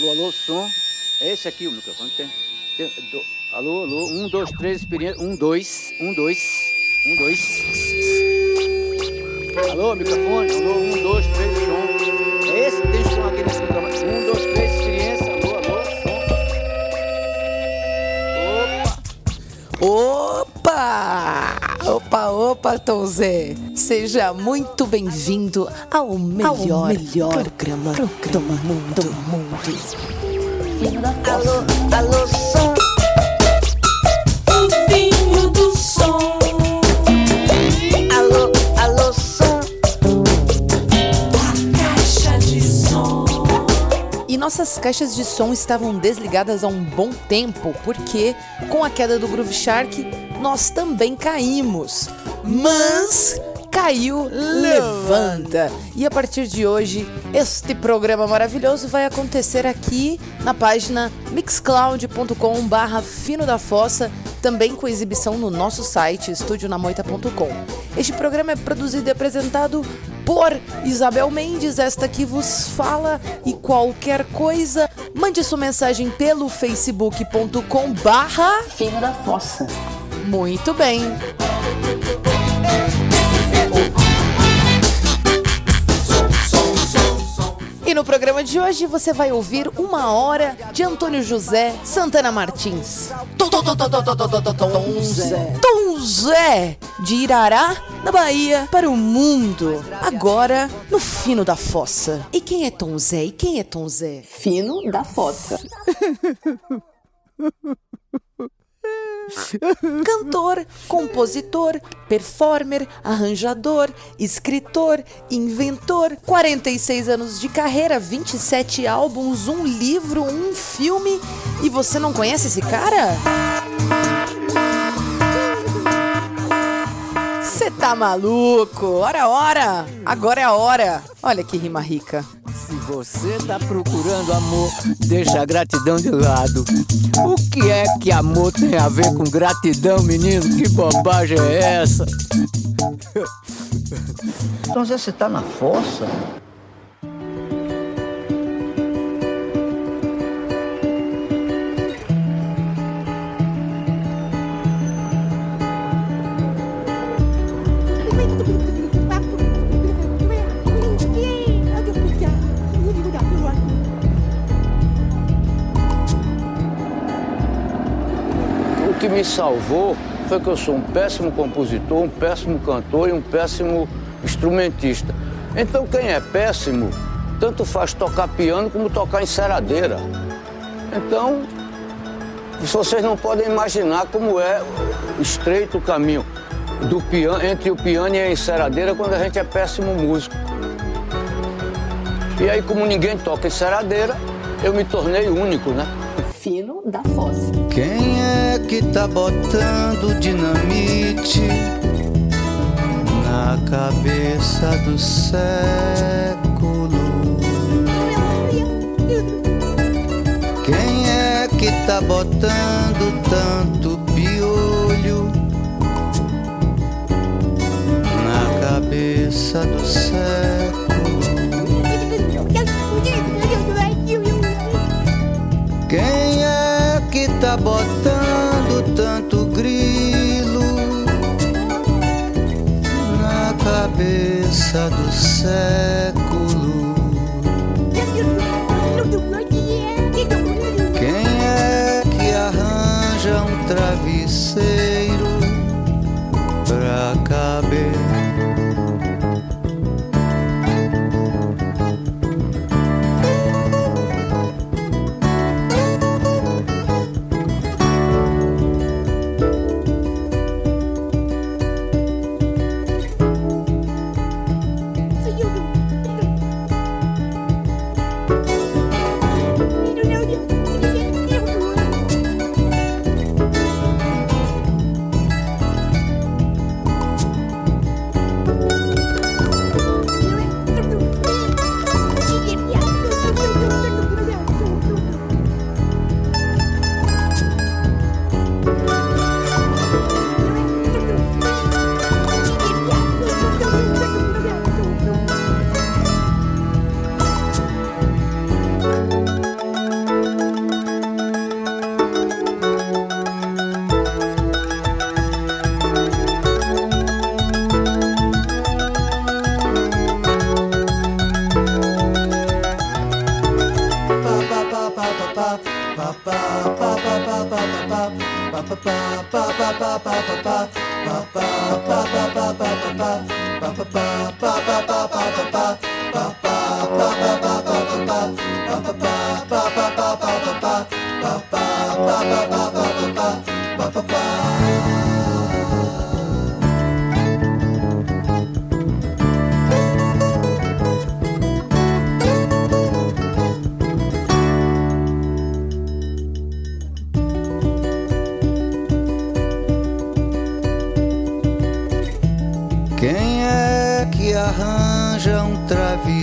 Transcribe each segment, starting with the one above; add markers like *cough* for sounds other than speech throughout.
Alô, alô, som. É esse aqui o microfone. Tem, tem do, alô, alô. Um, dois, três, experiência. Um, dois. Um, dois. Um, dois. Alô, microfone. Alô, um, dois, três, som. É esse tem som aqui nesse microfone. Um, dois, Opa, Tom Zé. Seja muito bem-vindo ao melhor, ao melhor programa, programa do mundo. Do mundo. Alô, alô, som. O vinho do som. Alô, alô, som. A caixa de som. E nossas caixas de som estavam desligadas há um bom tempo, porque com a queda do Groove Shark, nós também caímos. Mas caiu, levanta. E a partir de hoje, este programa maravilhoso vai acontecer aqui na página mixcloud.com/barra Fino da Fossa, também com exibição no nosso site estudionamoita.com. Este programa é produzido e apresentado por Isabel Mendes, esta que vos fala e qualquer coisa, mande sua mensagem pelo facebook.com barra Fino da Fossa. Muito bem. E no programa de hoje você vai ouvir uma hora de Antônio José Santana Martins. Tom Zé. Tom Zé, de Irará, na Bahia, para o mundo. Agora, no fino da fossa. E quem é Tom Zé? E quem é Tom Zé? Fino da Fossa. *laughs* Cantor, compositor, performer, arranjador, escritor, inventor, 46 anos de carreira, 27 álbuns, um livro, um filme. E você não conhece esse cara? Você tá maluco? Ora, ora! Agora é a hora! Olha que rima rica. Se você tá procurando amor, deixa a gratidão de lado. O que é que amor tem a ver com gratidão, menino? Que bobagem é essa? Então você tá na fossa? Me salvou foi que eu sou um péssimo compositor, um péssimo cantor e um péssimo instrumentista. Então quem é péssimo, tanto faz tocar piano como tocar enceradeira. Então, vocês não podem imaginar como é estreito o caminho do piano, entre o piano e a enceradeira quando a gente é péssimo músico. E aí, como ninguém toca enceradeira, eu me tornei único, né? Fino da Fossa. Quem é que tá botando dinamite na cabeça do século? Quem é que tá botando tanto piolho na cabeça do século? Tá botando tanto grilo na cabeça do século?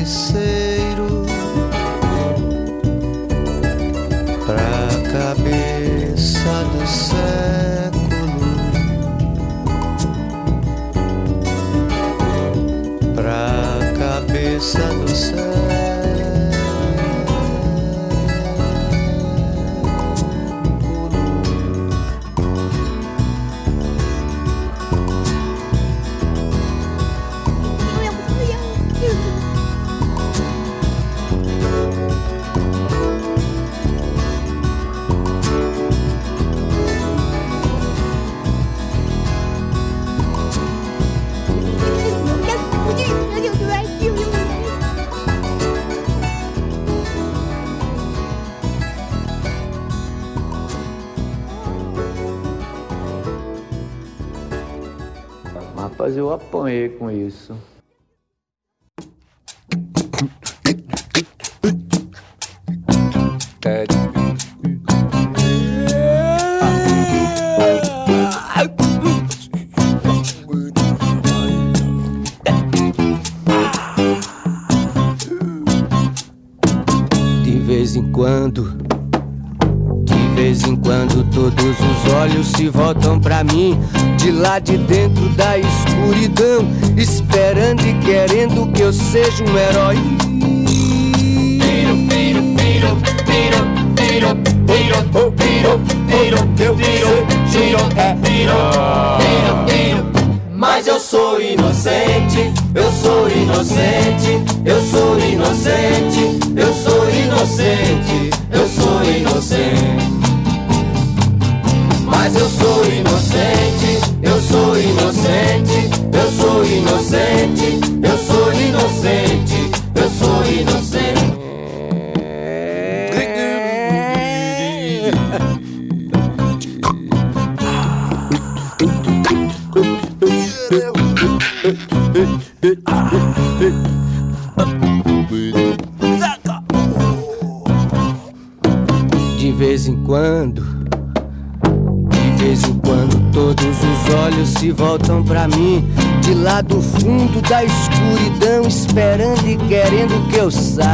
say apanhei com isso. De vez em quando, de vez em quando, todos os olhos se voltam pra mim, de lá de dentro seja um herói. Lá do fundo da escuridão, esperando e querendo que eu saiba.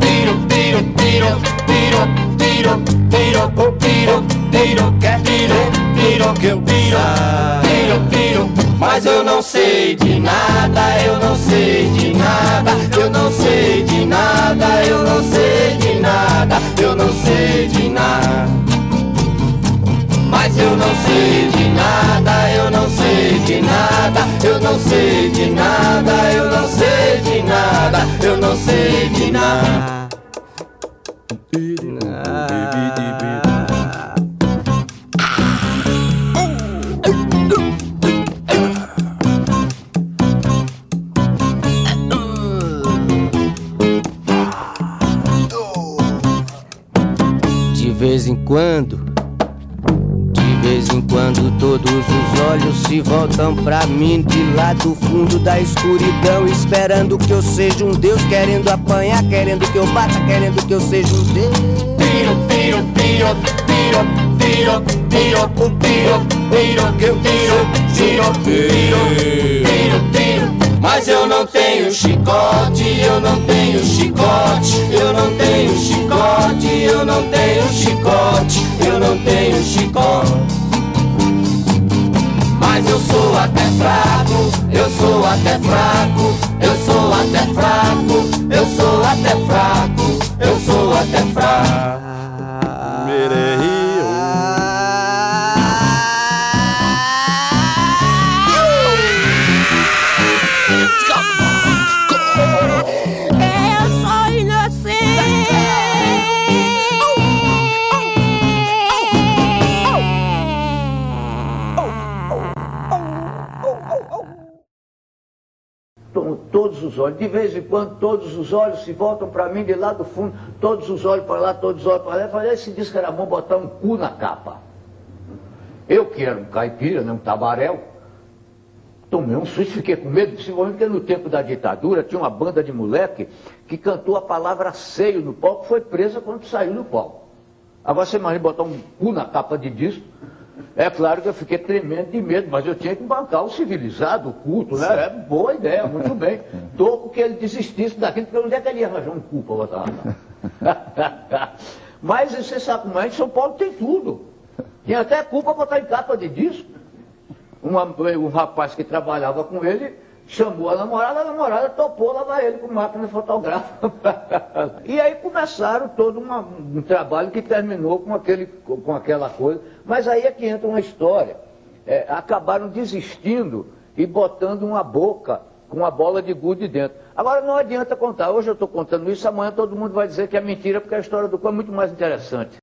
Tiro, tiro, tiro, tiro, tiro, tiro, tiro, tiro, quer tiro, tiro, que eu tiro, tiro, tiro. Mas eu não sei de nada, eu não sei de nada, eu não sei de nada, eu não sei de nada, eu não sei de nada. Eu não sei de nada, eu não sei de nada, eu não sei de nada, eu não sei de nada, eu não sei de nada. Se voltam pra mim, de lá do fundo da escuridão, esperando que eu seja um Deus, querendo apanhar, querendo que eu bata, querendo que eu seja um Deus. Tiro, tiro, tiro, tiro, tiro, tiro, tiro, tiro, que eu tiro, tiro, tiro, tiro, tiro. Mas eu não tenho chicote, eu não tenho chicote, eu não tenho chicote, eu não tenho chicote, eu não tenho chicote. Mas eu sou até fraco, eu sou até fraco, olhos. De vez em quando, todos os olhos se voltam para mim de lá do fundo, todos os olhos para lá, todos os olhos para lá. Eu falei, esse disco era bom botar um cu na capa. Eu que era um caipira, né, um tabaréu, tomei um susto, fiquei com medo, principalmente porque no tempo da ditadura tinha uma banda de moleque que cantou a palavra seio no palco, foi presa quando saiu do palco. Agora você imagina botar um cu na capa de disco. É claro que eu fiquei tremendo de medo, mas eu tinha que bancar o civilizado, o culto, né? É boa ideia, muito bem. Tô que ele desistisse daquilo, porque onde é que ele ia arranjar um cu para botar lá? *laughs* mas você sabe como é, São Paulo tem tudo. Tem até cu para botar em capa de disco. Uma- um rapaz que trabalhava com ele chamou a namorada, a namorada topou lavar ele com máquina fotográfica. *laughs* e aí começaram todo uma- um trabalho que terminou com, aquele, com aquela coisa. Mas aí é que entra uma história. É, acabaram desistindo e botando uma boca com uma bola de gude dentro. Agora não adianta contar. Hoje eu estou contando isso, amanhã todo mundo vai dizer que é mentira, porque a história do cu é muito mais interessante.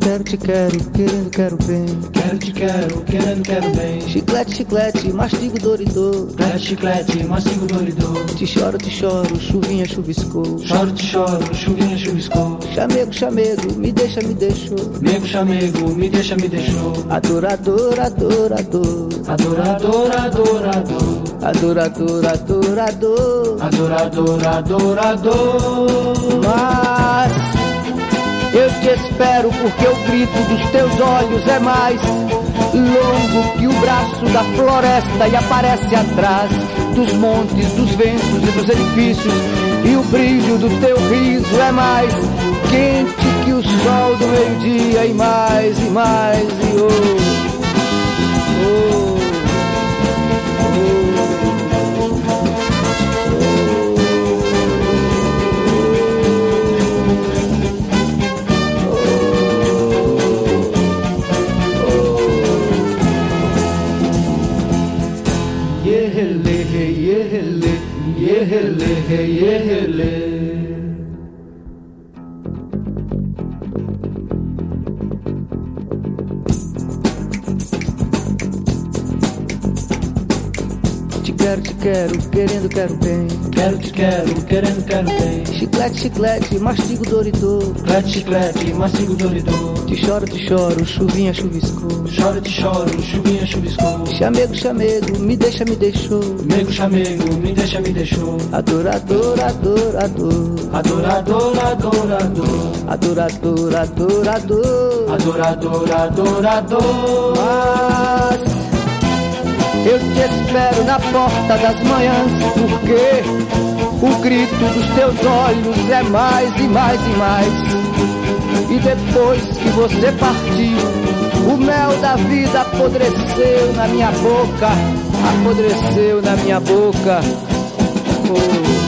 Quero, te quero, querendo, quero bem. Quero, te quero, querendo, quero bem. Chiclete, chiclete, mastigo, doridor. Chiclete, chiclete, mastigo, doridor. Te choro, te choro, chuvinha chuviscou. Choro, te choro, chuvinha, chuviscou. Chamego, chamego, me deixa, me deixou. Nego, chamego, me deixa, me deixou. Adorador, adorador. Adorador, adorador. Adorador, adorador. Adorador, adorador. Mas eu te espero porque o grito dos teus olhos é mais longo que o braço da floresta e aparece atrás dos montes, dos ventos e dos edifícios. E o brilho do teu riso é mais quente que o sol do meio-dia e mais e mais e oh, oh, yehele, yehele. te quero, quero, querendo, quero bem. Quero, te quero, querendo, quero bem. Chiclete, chiclete, mastigo, doridor. Chiclete, chiclete, mastigo, doridor. Te choro, te choro, chuvinha chuviscou. Choro, te choro, chuvinha, chuviscou. Chamego, chamego, me deixa, me deixou. Nego, chamego, me deixa, me deixou. Adorador, adorador. Adorador, adorador. Adorador, adorador. Adorador, adorador. Mas eu te espero na porta das manhãs, porque o grito dos teus olhos é mais e mais e mais. E depois que você partiu, o mel da vida apodreceu na minha boca, apodreceu na minha boca. Oh,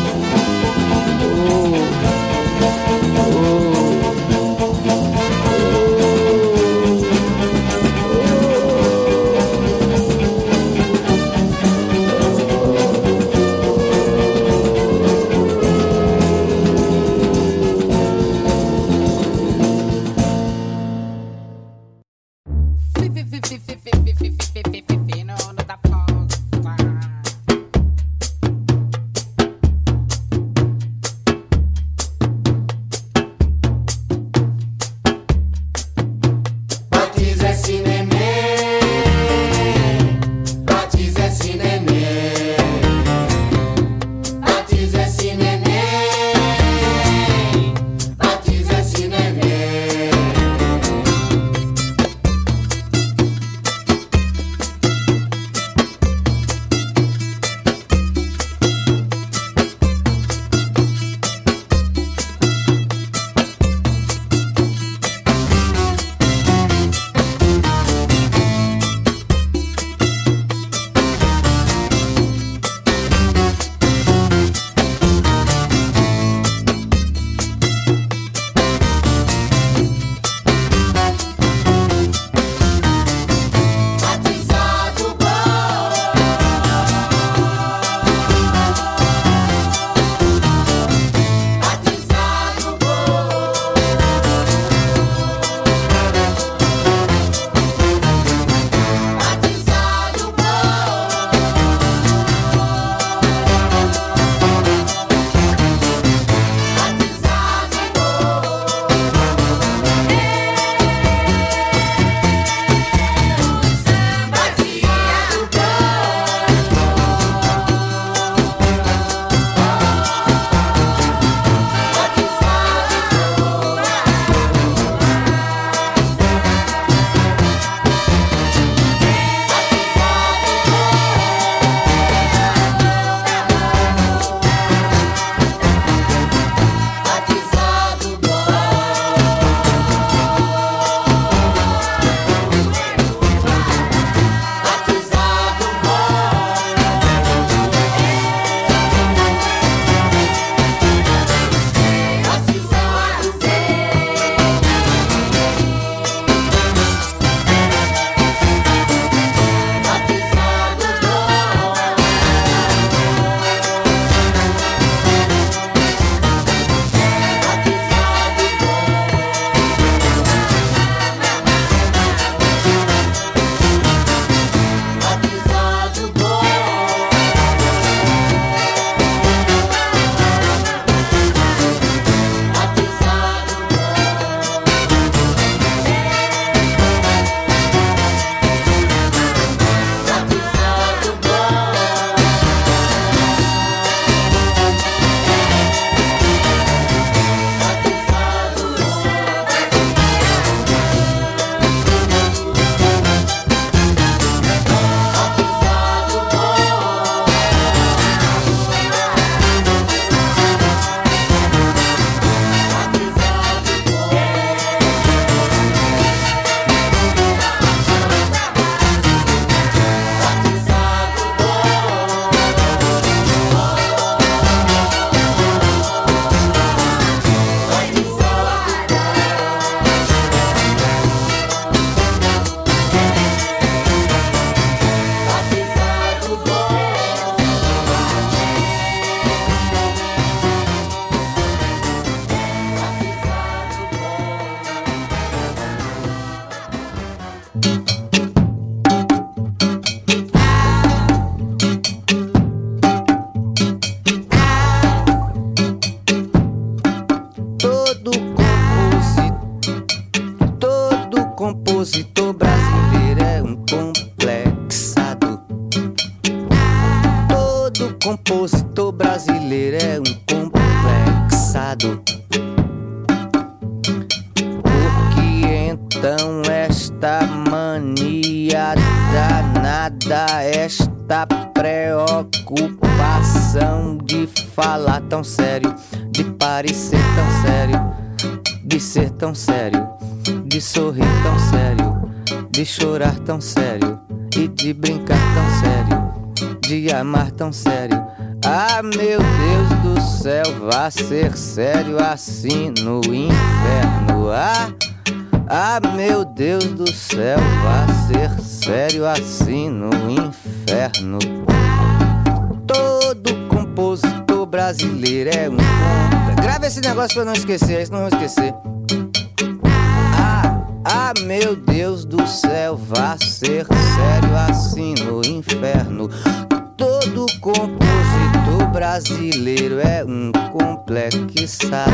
sério e de brincar tão sério, de amar tão sério. Ah, meu Deus do céu, vá ser sério assim no inferno. Ah, ah, meu Deus do céu, vá ser sério assim no inferno. Todo compositor brasileiro é um contra. Grava esse negócio pra não esquecer, senão eu esquecer. Ah, meu Deus do céu, vá ser sério assim no inferno. Todo compositor brasileiro é um complexado.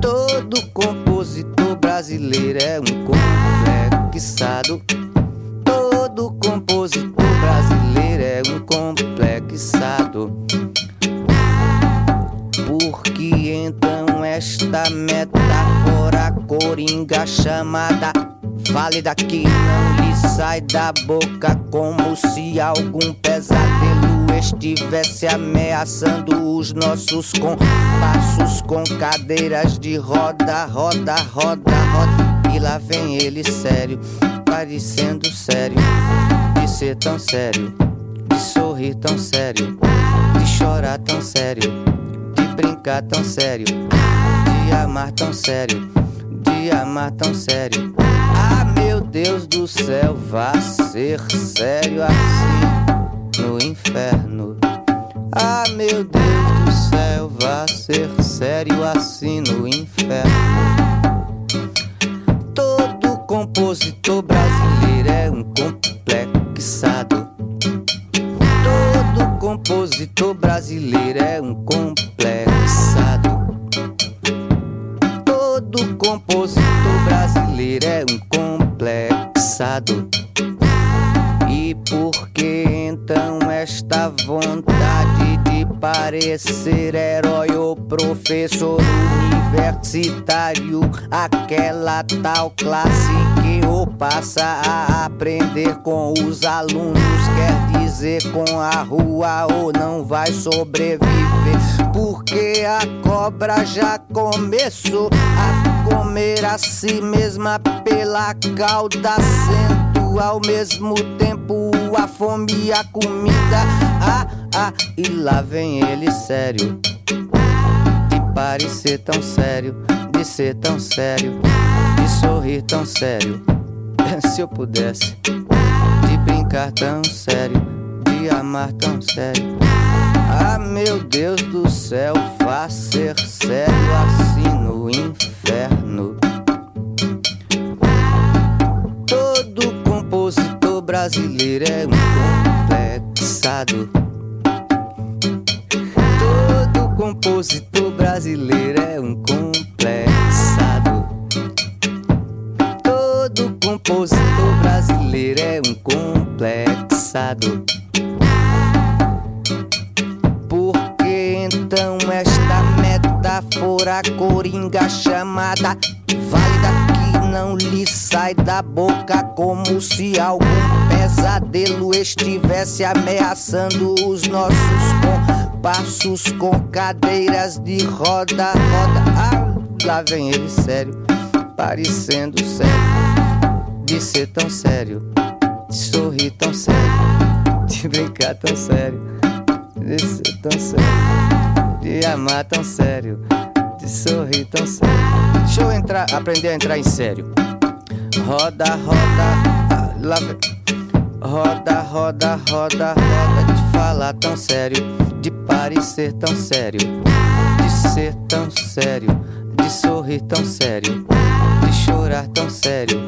Todo compositor brasileiro é um complexado. Todo compositor brasileiro é um complexado. Porque então esta metáfora coringa chamada válida que não lhe sai da boca como se algum pesadelo estivesse ameaçando os nossos compassos com cadeiras de roda, roda, roda, roda. E lá vem ele sério, parecendo sério, de ser tão sério, de sorrir tão sério, de chorar tão sério, de brincar tão sério, de amar tão sério, amar tão sério. Ah, meu Deus do céu, vá ser sério assim no inferno. Ah, meu Deus do céu, vá ser sério assim no inferno. Todo compositor brasileiro é um complexado. Todo compositor brasileiro é um complexado. Brasileiro é um complexado. E por que então esta vontade de parecer herói ou professor universitário? Aquela tal classe que ou passa a aprender com os alunos, quer dizer com a rua ou não vai sobreviver. Porque a cobra já começou a comer a si mesma pela cauda, sendo ao mesmo tempo a fome e a comida. Ah, ah, e lá vem ele sério, de parecer tão sério, de ser tão sério, de sorrir tão sério. *laughs* Se eu pudesse, de brincar tão sério, de amar tão sério. Ah, meu Deus do céu, vá ser sério assim no inferno. Todo compositor brasileiro é um complexado. Todo compositor brasileiro é um complexado. Todo compositor brasileiro é um complexado. Metáfora coringa chamada válida que não lhe sai da boca como se algum pesadelo estivesse ameaçando os nossos compassos com cadeiras de roda, roda. Ah, lá vem ele sério, parecendo sério, de ser tão sério, de sorrir tão sério, de brincar tão sério, de ser tão sério, de amar tão sério, de sorrir tão sério. Deixa eu entrar, aprender a entrar em sério. Roda, roda, lá. Roda, roda, roda, roda, de falar tão sério, de parecer tão sério, de ser tão sério, de sorrir tão sério, de chorar tão sério,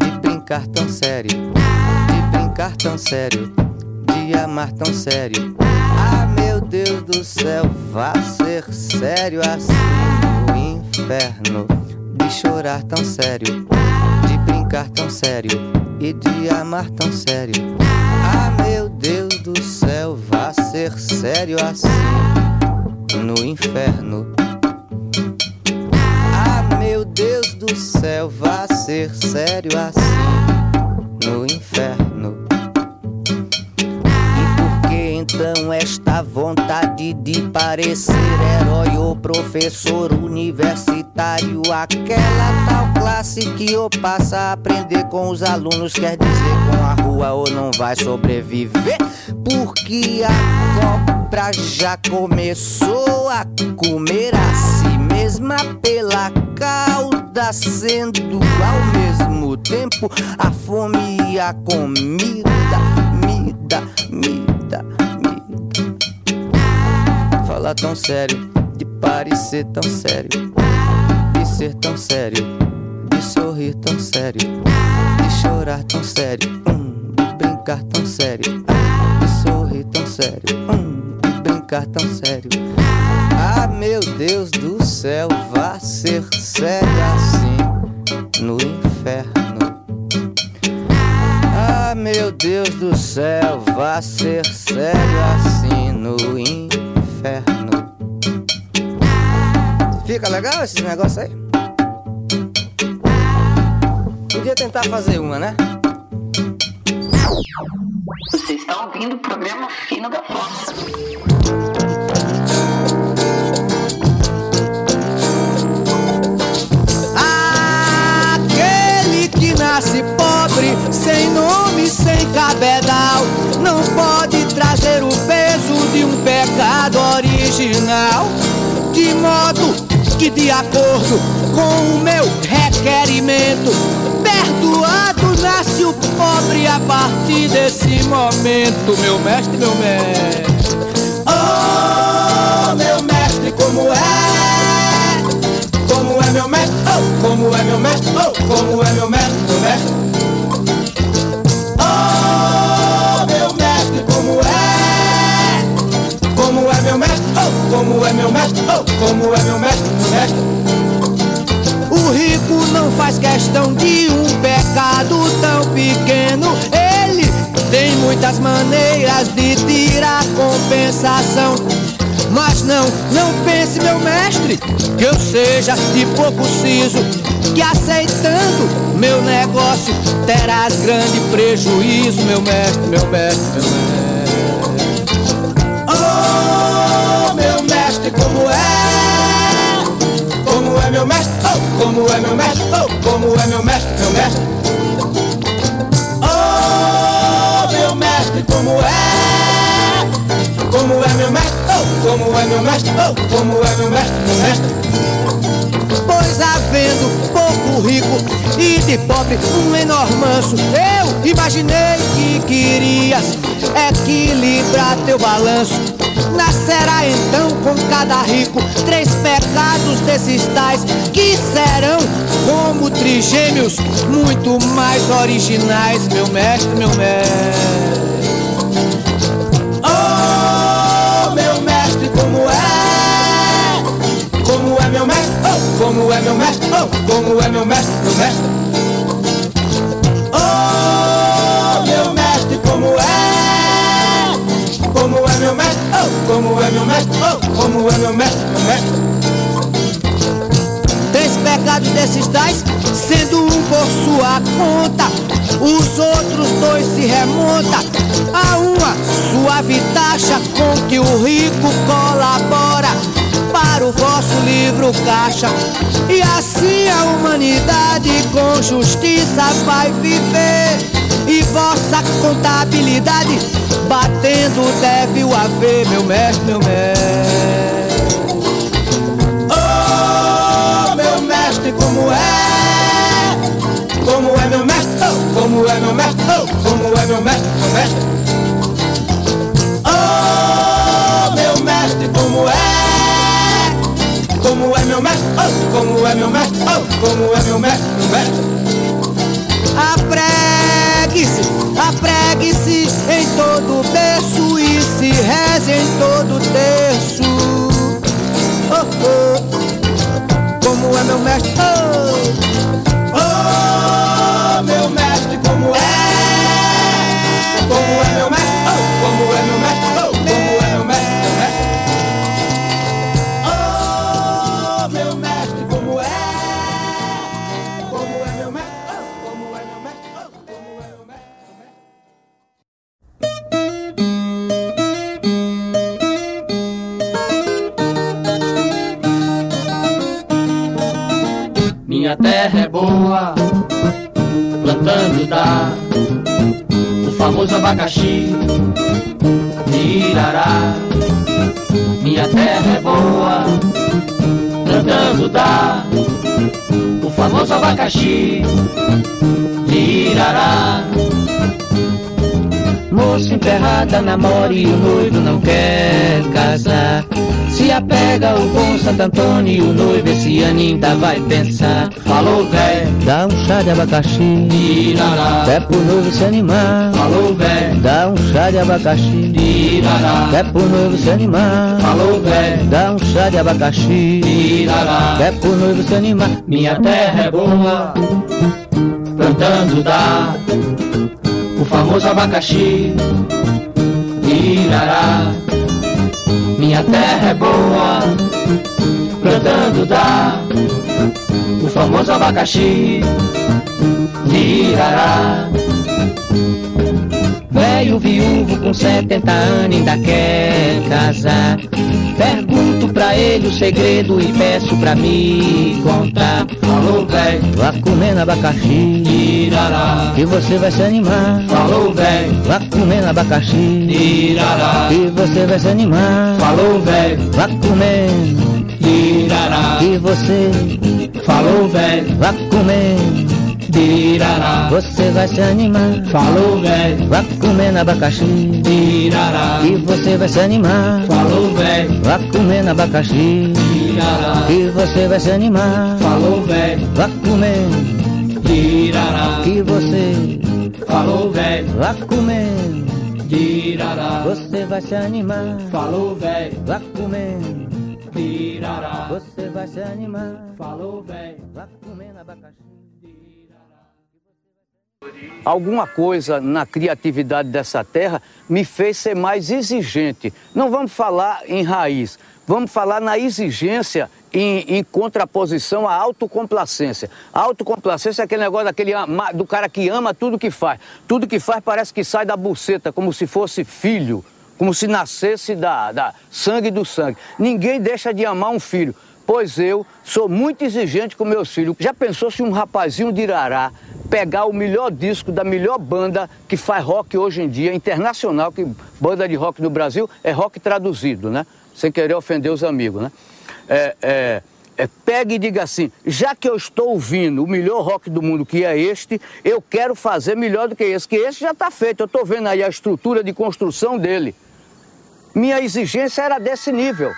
de brincar tão sério, de brincar tão sério, de amar tão sério. Ah, Deus do céu, vá ser sério assim no inferno, de chorar tão sério, de brincar tão sério e de amar tão sério. Ah, meu Deus do céu, vá ser sério assim no inferno. Ah, meu Deus do céu, vá ser sério assim no inferno. Então esta vontade de parecer herói ou professor universitário? Aquela tal classe que eu passa a aprender com os alunos, quer dizer, com a rua ou não vai sobreviver? Porque a cobra já começou a comer a si mesma pela cauda, sendo ao mesmo tempo a fome e a comida. Tão sério, de parecer tão sério, de ser tão sério, de sorrir tão sério, de chorar tão sério, hum, de brincar tão sério, de sorrir tão sério, hum, de brincar tão sério. Ah, meu Deus do céu, vá ser sério assim no inferno. Ah, meu Deus do céu, vá ser sério assim no inferno. Fica legal esses negócios aí? Podia tentar fazer uma, né? Você está ouvindo o programa Fino da Fossa. Aquele que nasce pobre, sem nome, sem cabedal, não pode trazer o peso de um pecado original. De modo que, de acordo com o meu requerimento, perdoado nasce o pobre a partir desse momento. Meu mestre, meu mestre. Oh, meu mestre, como é? Como é meu mestre? Oh, como é meu mestre? Oh, como é meu mestre? Meu mestre. Como é meu mestre? Oh, como é meu mestre? Mestre. O rico não faz questão de um pecado tão pequeno. Ele tem muitas maneiras de tirar compensação. Mas não, não pense, meu mestre, que eu seja de pouco siso. Que aceitando meu negócio terás grande prejuízo, meu mestre, meu mestre, meu mestre. Como é meu mestre? Oh, como é meu mestre, meu mestre? Oh, meu mestre, como é? Como é meu mestre? Oh, como é meu mestre? Oh, como é meu mestre, meu mestre? Pois havendo pouco rico e de pobre um enorme manso, eu imaginei que querias equilibrar teu balanço. Nascerá então com cada rico três pecados desses tais que serão como trigêmeos muito mais originais, meu mestre, meu mestre. Oh, meu mestre, como é? Como é meu mestre? Oh, como é meu mestre? Oh, como é meu mestre, meu mestre? Como é meu mestre? Oh, como é meu mestre, meu mestre? Três pecados desses tais, sendo um por sua conta, os outros dois se remonta a uma suave taxa com que o rico colabora para o vosso livro caixa. E assim a humanidade com justiça vai viver. E vossa contabilidade batendo deve o haver, meu mestre, meu mestre. Oh, meu mestre, como é? Como é meu mestre? Oh, como é meu mestre? Oh, como é meu mestre, meu mestre? Oh, meu mestre, como é? Como é meu mestre? Oh, como é meu mestre? Oh, como é meu mestre, meu mestre? Apregue-se, apregue-se em todo enterrada namora e o noivo não quer casar. Se apega o bom Santo Antônio e o noivo esse ano ainda vai pensar. Falou, véi, Dá um chá de abacaxi, Irará. é pro noivo se animar. Falou, véi, Dá um chá de abacaxi, Irará. é pro noivo se animar. Falou, véi, Dá um chá de abacaxi, Irará. é pro noivo se animar. Minha terra é boa, plantando dá o famoso abacaxi de Irará. Minha terra é boa, plantando dá o famoso abacaxi de. Velho viúvo com 70 anos ainda quer casar. Pergunto pra ele o segredo e peço pra me contar. Falou, véi, Vá comendo abacaxi, Irará. que você vai se animar. Falou, véi, Vá comendo abacaxi, Irará. que você vai se animar. Falou, véi, Vá comendo, Irará. que você Falou, véi, vá comendo, Irará. você vai se animar. Falou, véi, Vá comendo abacaxi, Irará. que você vai se animar. Falou, véi, Vá comendo abacaxi, Irará. que você vai se animar. Falou, véi, Vá comendo, Irará. que você Falou, véi, vá comendo, Irará. você vai se animar. Falou, véi, Vá comendo, Irará. você vai se animar. Falou, véi. Vá comendo abacaxi. Alguma coisa na criatividade dessa terra me fez ser mais exigente. Não vamos falar em raiz, vamos falar na exigência em, em contraposição à autocomplacência. A autocomplacência é aquele negócio daquele, do cara que ama tudo que faz. Tudo que faz parece que sai da buceta, como se fosse filho, como se nascesse da, da sangue do sangue. Ninguém deixa de amar um filho. Pois eu sou muito exigente com meus filhos. Já pensou se um rapazinho de Irará pegar o melhor disco da melhor banda que faz rock hoje em dia, internacional, que banda de rock no Brasil é rock traduzido, né? Sem querer ofender os amigos, né? É, é, é, pegue e diga assim, já que eu estou ouvindo o melhor rock do mundo, que é este, eu quero fazer melhor do que esse, que esse já está feito. Eu estou vendo aí a estrutura de construção dele. Minha exigência era desse nível.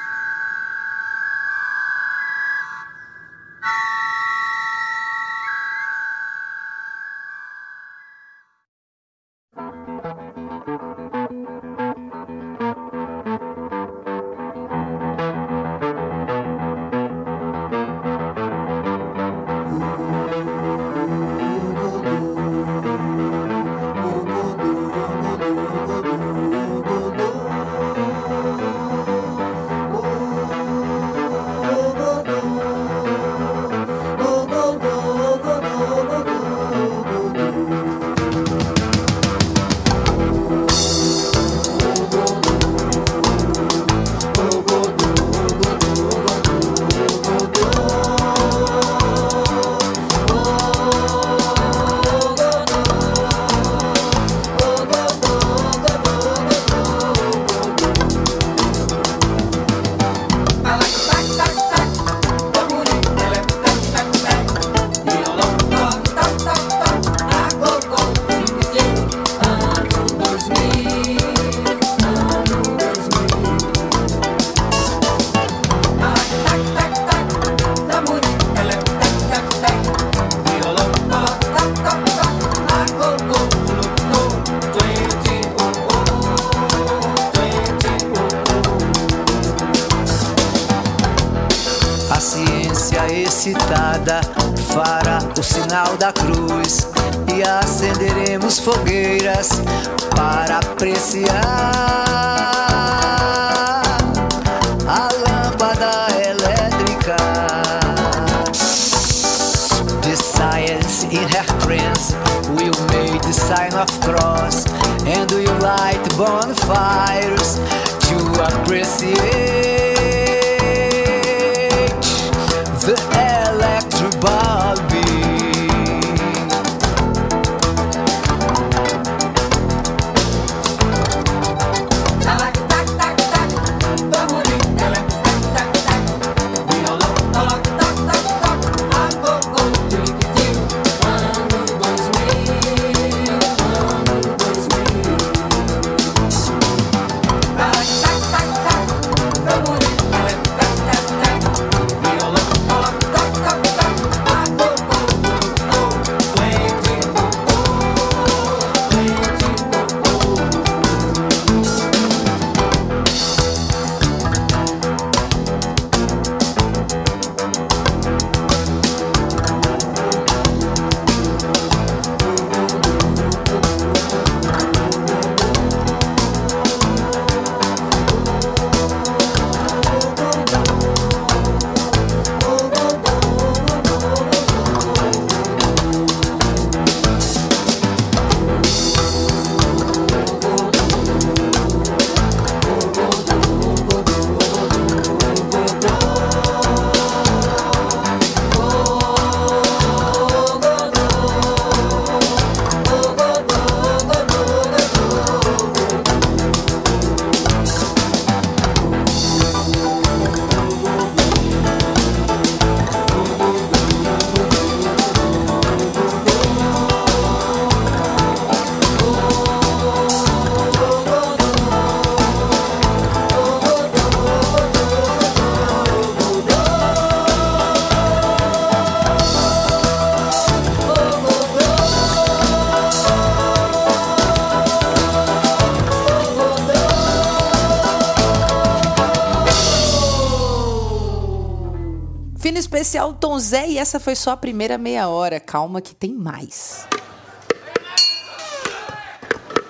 Zé e essa foi só a primeira meia hora. Calma que tem mais.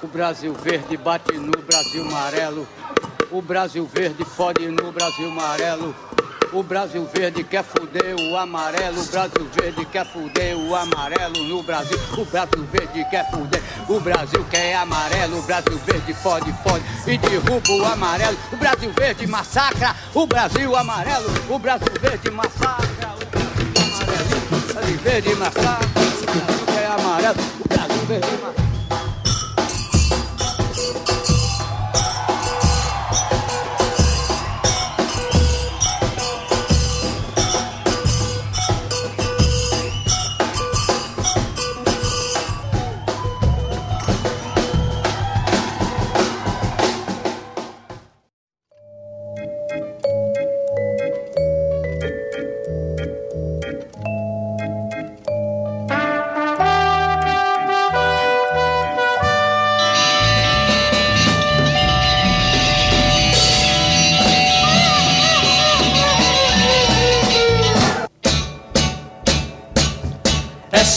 O Brasil verde bate no Brasil amarelo. O Brasil verde fode no Brasil amarelo. O Brasil verde quer fuder o amarelo. O Brasil verde quer fuder o amarelo no Brasil. O Brasil verde quer fuder. O Brasil quer amarelo. O Brasil verde fode, fode e derruba o amarelo. O Brasil verde massacra. O Brasil amarelo. O Brasil verde massacra. Verde massacra. O Brasil quer amarelo. O Brasil verde massacra.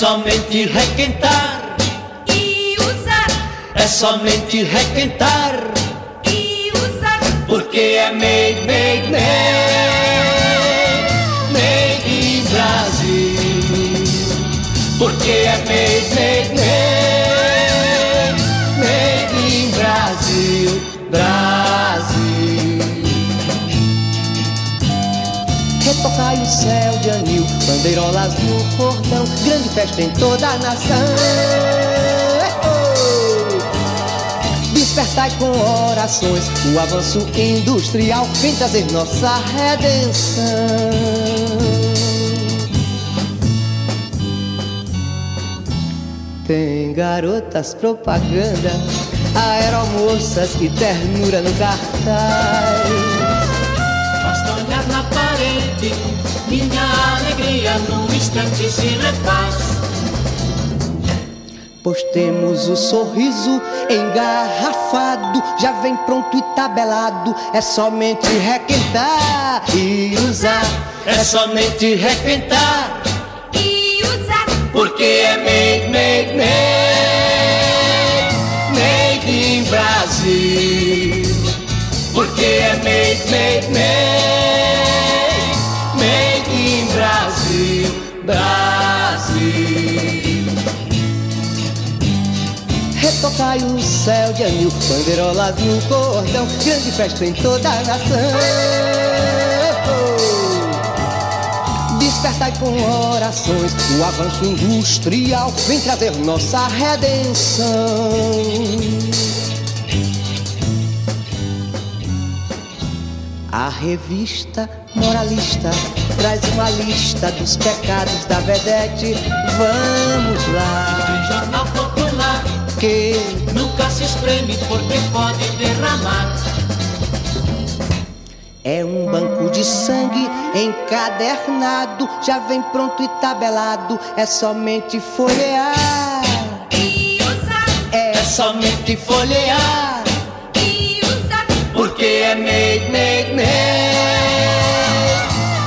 Somente requentar. E usar, É somente requentar. E usar. Porque é made, made, made Retocai o céu de anil, bandeirolas no cordão, grande festa em toda a nação. Despertai com orações o avanço industrial, vem trazer nossa redenção. Tem garotas propaganda, aeromoças e ternura no cartaz. Minha alegria num instante se refaz. Pois temos o sorriso engarrafado, já vem pronto e tabelado, é somente requentar e usar. É somente requentar, E usar, porque é made, made, made, made in Brasil. Porque é made, made, made, Brasil. Retocai o céu de anil, bandeirolas no cordão, grande festa em toda a nação. Despertai com orações o avanço industrial, vem trazer nossa redenção. A revista moralista traz uma lista dos pecados da vedete. Vamos lá, Jornal popular que nunca se espreme porque pode derramar. É um banco de sangue encadernado, já vem pronto e tabelado, é somente folhear. e usar, É somente folhear. Porque é made, made, made,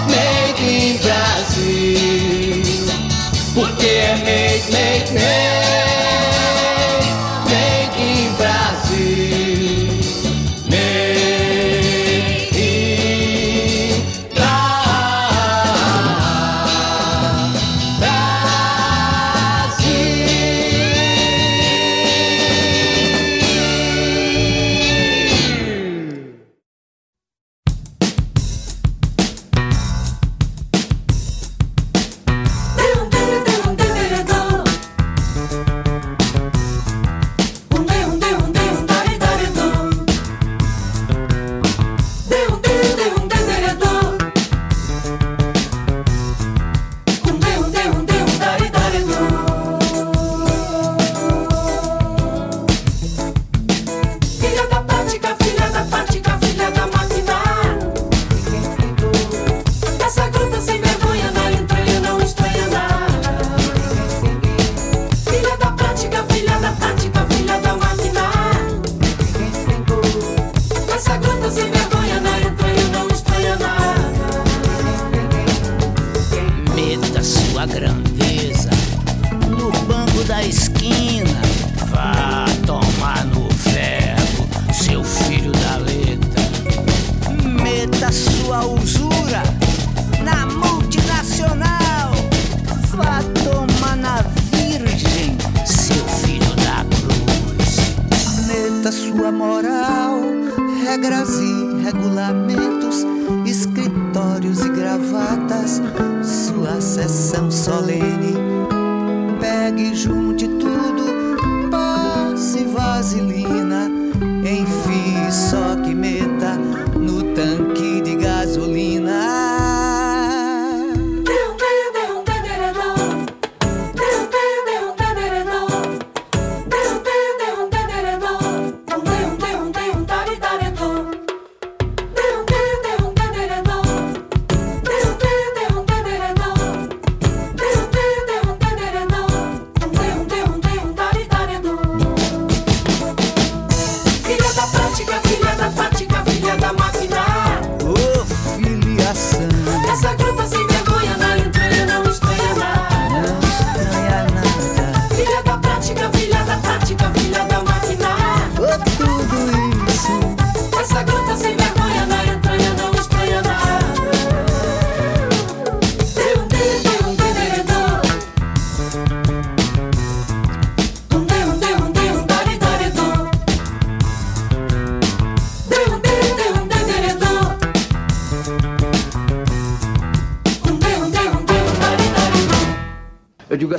made in Brasil. Porque é made, made, made,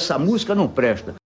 essa música não presta.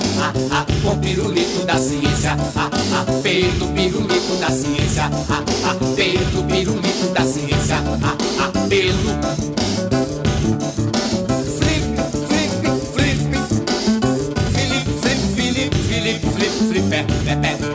Ah, ah, ah, Com pirulito da ciência. Ah, ah, Pelo pirulito da ciência. Ah, ah, Pelo pirulito da ciência. Ah, ah, Pelo. Flip, flip, flip. Flip, flip, flip, flip, flip, flip pé, pé, pé, pé, pé, pé,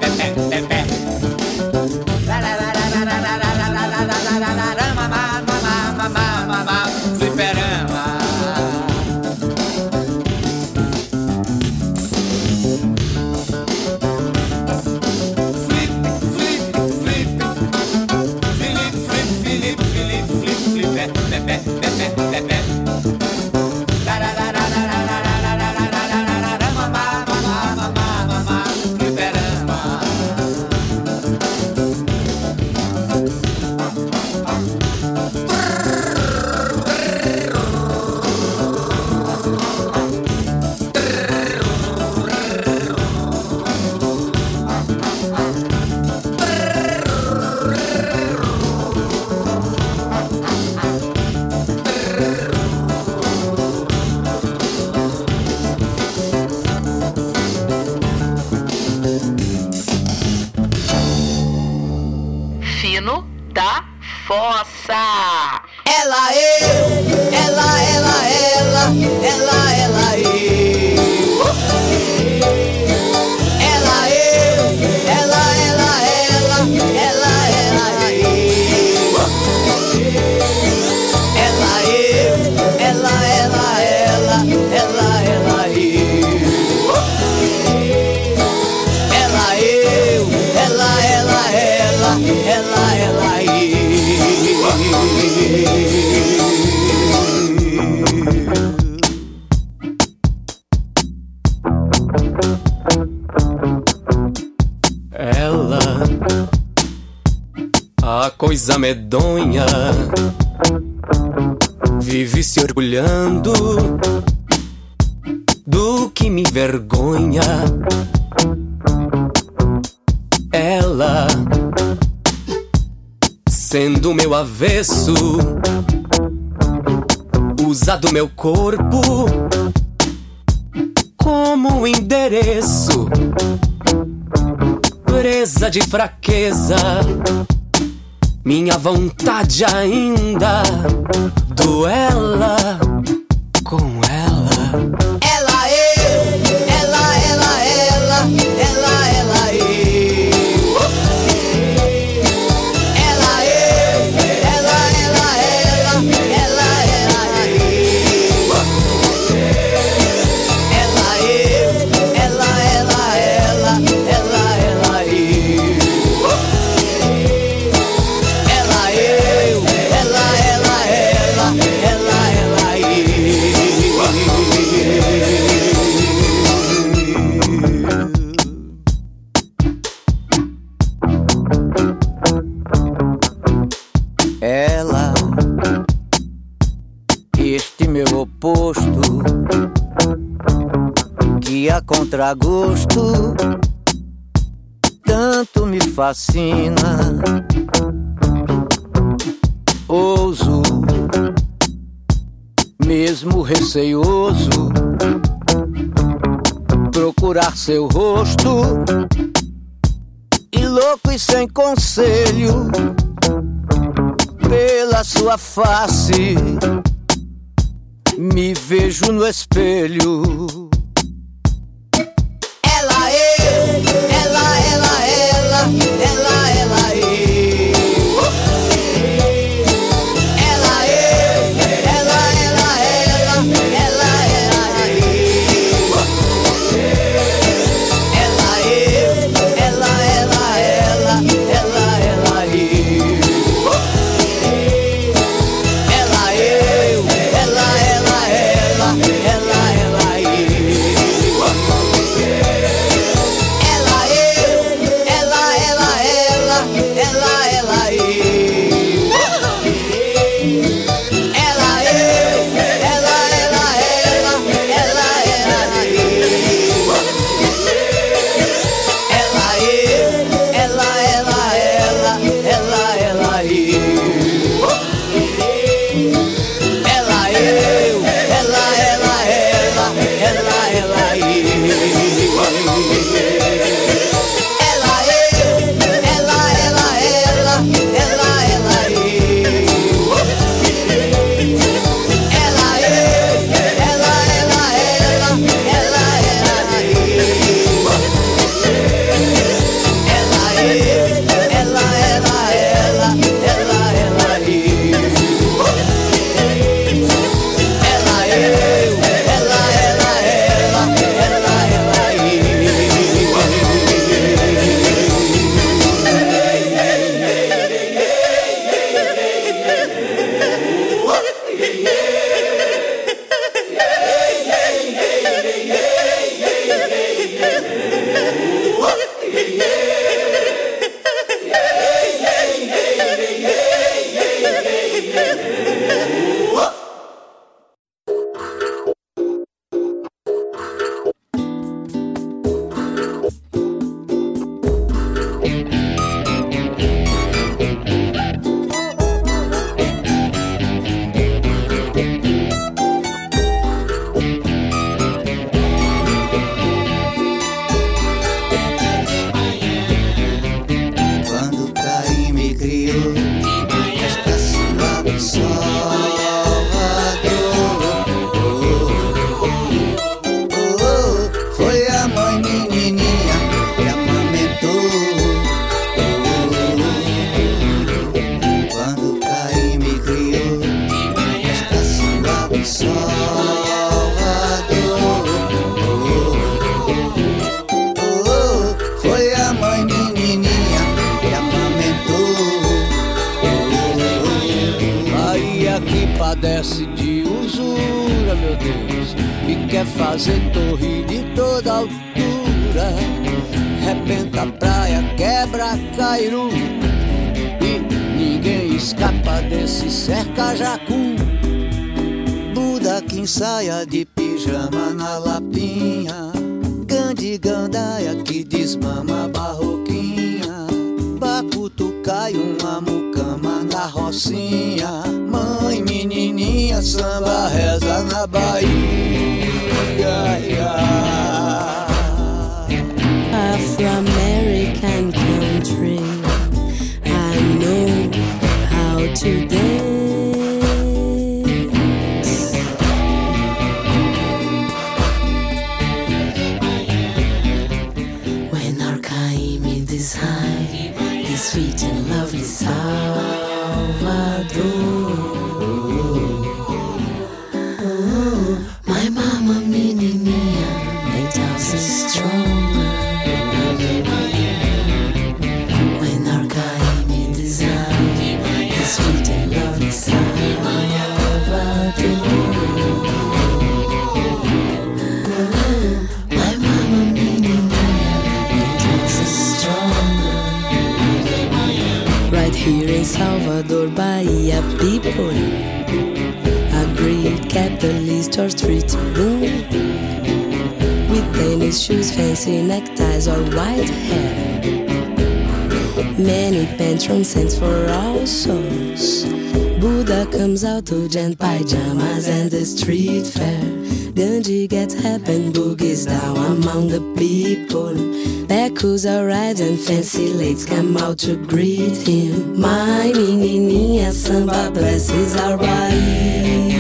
A coisa medonha vive se orgulhando do que me vergonha. Ela, sendo meu avesso, usa do meu corpo como endereço. Presa de fraqueza, minha vontade ainda duela com ela. Contragosto tanto me fascina. Ouso, mesmo receioso, procurar seu rosto e louco e sem conselho pela sua face. Me vejo no espelho. Or street boom with tennis shoes, fancy neckties, or white hair. Many patrons scents for all souls. Buddha comes out to gent pajamas and the street fair. Gandhi gets happen boogies down among the people. Becos arrives and fancy ladies come out to greet him. My menininha samba blesses our Bahia.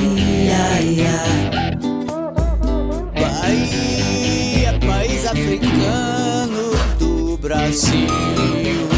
Bahia, país africano do Brasil.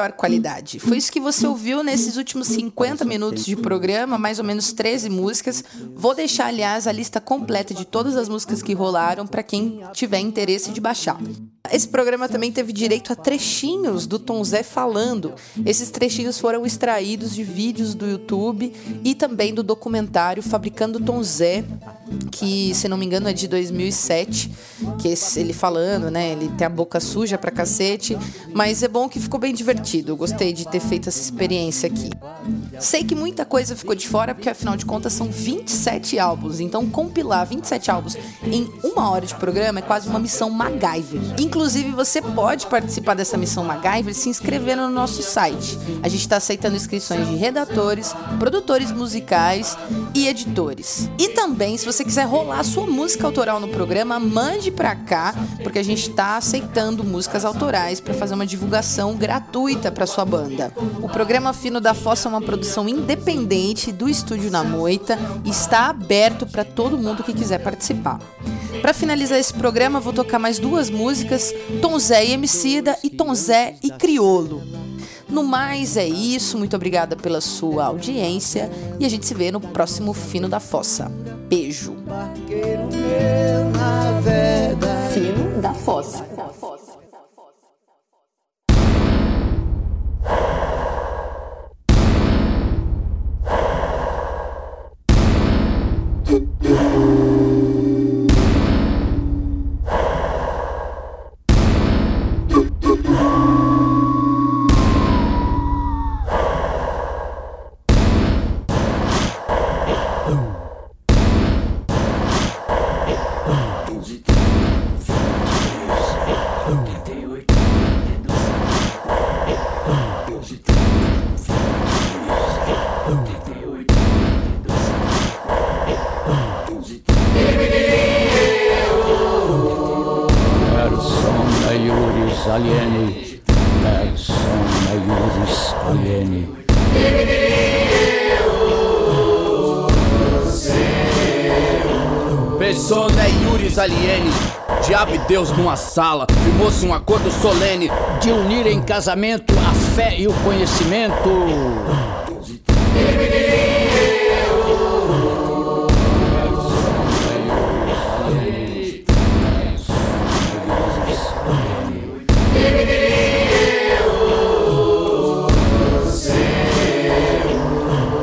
Melhor qualidade. Foi isso que você ouviu nesses últimos 50 minutos de programa, mais ou menos 13 músicas. Vou deixar, aliás, a lista completa de todas as músicas que rolaram para quem tiver interesse de baixar. Esse programa também teve direito a trechinhos do Tom Zé falando. Esses trechinhos foram extraídos de vídeos do YouTube e também do documentário Fabricando Tom Zé, que, se não me engano, é de 2007, que ele falando, né? Ele tem a boca suja pra cacete, mas é bom que ficou bem divertido. Eu gostei de ter feito essa experiência aqui. Sei que muita coisa ficou de fora, porque afinal de contas são 27 álbuns, então compilar 27 álbuns em uma hora de programa é quase uma missão MacGyver. Inclusive, você pode participar dessa missão MacGyver se inscrevendo no nosso site. A gente está aceitando inscrições de redatores, produtores musicais e editores. E também, se você quiser rolar sua música autoral no programa, mande pra cá, porque a gente está aceitando músicas autorais para fazer uma divulgação gratuita para sua banda. O programa Fino da Fossa é uma produção independente do Estúdio na Moita e está aberto para todo mundo que quiser participar. Para finalizar esse programa, vou tocar mais duas músicas, Tom Zé e Emicida e Tom Zé e Criolo. No mais é isso, muito obrigada pela sua audiência e a gente se vê no próximo Fino da Fossa. Beijo. Fino da Fossa. Alene. Persona e Yuris Aliene. Diabo e Deus numa sala, firmou-se um acordo solene de unir em casamento a fé e o conhecimento.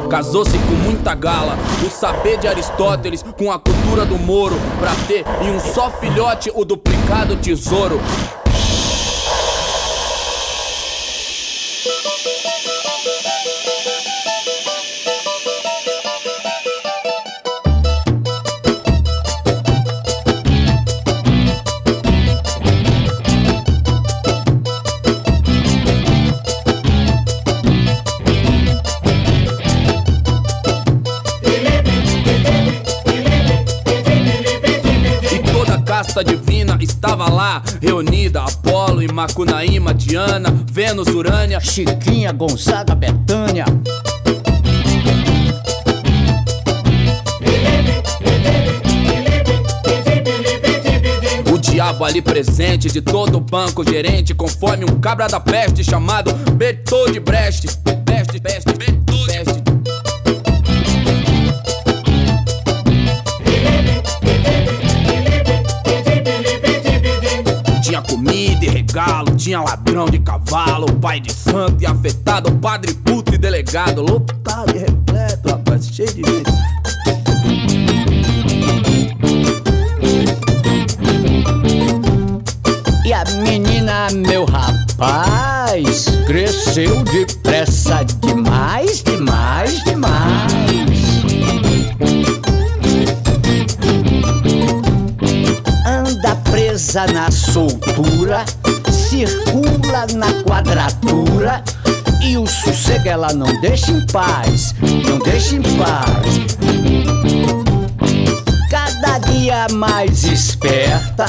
Casou-se com muita gala, o saber de Aristóteles com a cultura do Moro, pra ter em um só filhote o duplicado tesouro. Estava lá, reunida. Apolo e Macunaíma, Diana, Vênus, Urânia, Chiquinha, Gonzaga, Betânia. Diabo ali presente, de todo o banco gerente, conforme um cabra da peste chamado Bertold de Brecht. Peste, peste, regalo, tinha ladrão de cavalo, pai de santo e afetado, padre puto e delegado, lotado e repleto, rapaz, cheio de gente. E a menina, meu rapaz, cresceu depressa demais, demais, demais. Anda presa na soltura, circula na quadratura. E o sossego ela não deixa em paz, não deixa em paz. Cada dia mais esperta,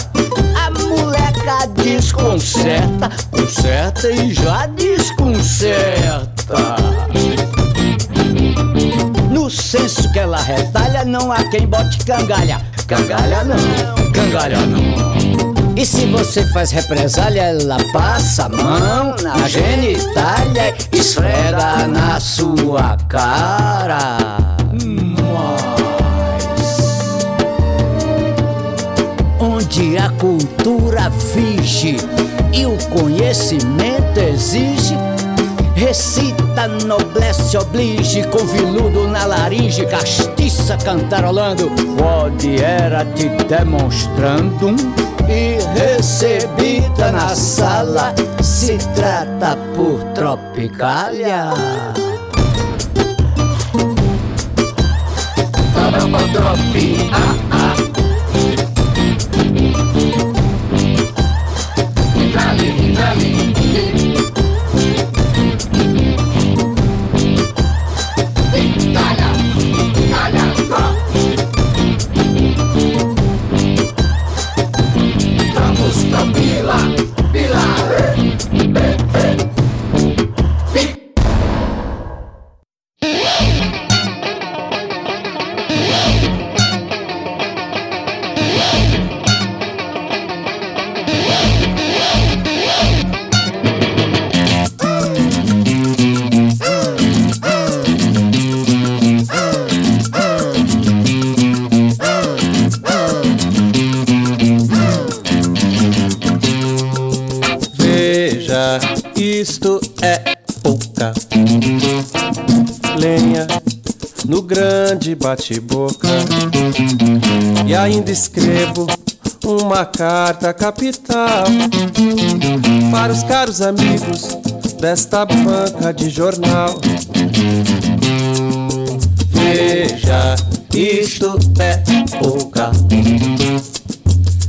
a moleca desconcerta, conserta e já desconcerta. No senso que ela retalha, não há quem bote cangalha. Cangalha não, cangalha não. E se você faz represália, ela passa a mão na genitália e esfrega na sua cara. onde a cultura finge e o conhecimento exige. Recita noblesse oblige, com viludo na laringe, castiça cantarolando. Pode era te demonstrando e recebida na sala. Se trata por tropicália. Caramba, tropi, ainda escrevo uma carta capital para os caros amigos desta banca de jornal. Veja, isto é pouca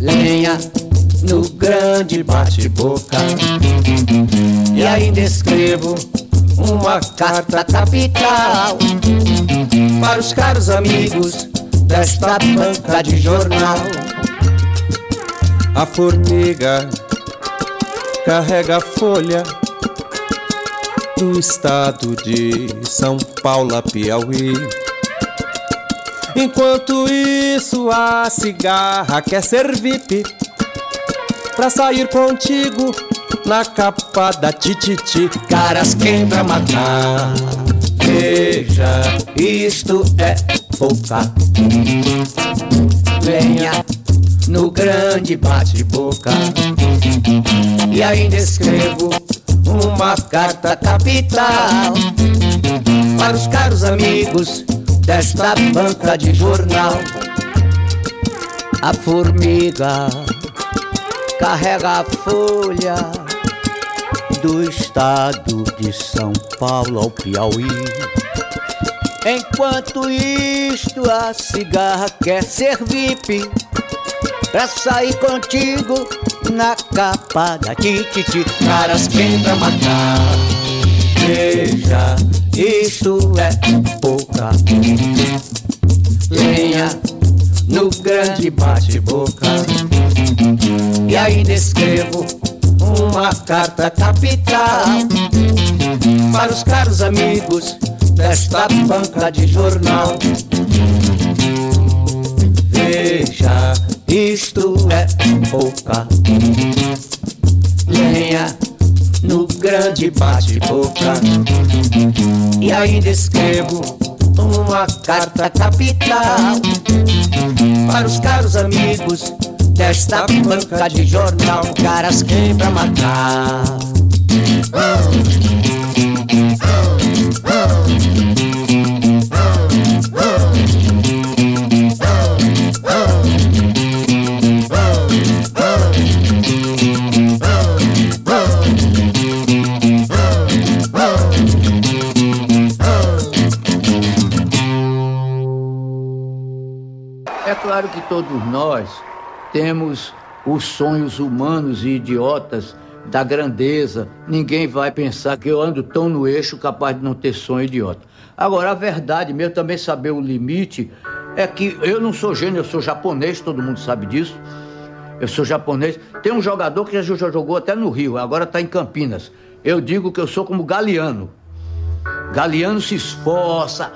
lenha no grande bate-boca. E ainda escrevo uma carta capital para os caros amigos desta banca de jornal. A formiga carrega a folha do estado de São Paulo, a Piauí. Enquanto isso, a cigarra quer ser VIP pra sair contigo na capa da tititi. Caras quem pra matar. Veja, isto é pouca. Venha no grande bate-boca. E ainda escrevo uma carta capital para os caros amigos desta banca de jornal. A formiga carrega a folha do estado de São Paulo ao Piauí. Enquanto isto, a cigarra quer ser VIP pra sair contigo na capa da tititi. Caras quem pra matar. Veja, isto é pouca lenha no grande bate-boca. Carta capital para os caros amigos desta banca de jornal. Veja, isto é pouca lenha no grande bate-boca. E ainda escrevo uma carta capital para os caros amigos desta banca de jornal. Caras quem pra matar. É claro que todos nós temos os sonhos humanos e idiotas da grandeza. Ninguém vai pensar que eu ando tão no eixo capaz de não ter sonho idiota. Agora, a verdade mesmo, também saber o limite, é que eu não sou gênio, eu sou japonês, todo mundo sabe disso. Eu sou japonês. Tem um jogador que já jogou até no Rio, agora está em Campinas. Eu digo que eu sou como Galeano. Galeano se esforça,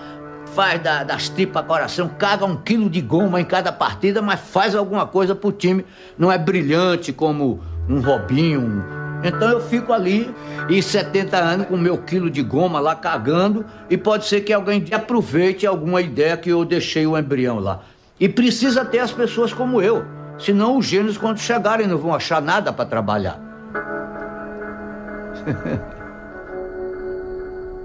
faz da- das tripas coração, caga um quilo de goma em cada partida, mas faz alguma coisa pro time. Não é brilhante como um Robinho. Então eu fico ali e 70 anos com meu quilo de goma lá cagando e pode ser que alguém aproveite alguma ideia que eu deixei o embrião lá. E precisa ter as pessoas como eu, senão os gênios quando chegarem não vão achar nada para trabalhar. *laughs*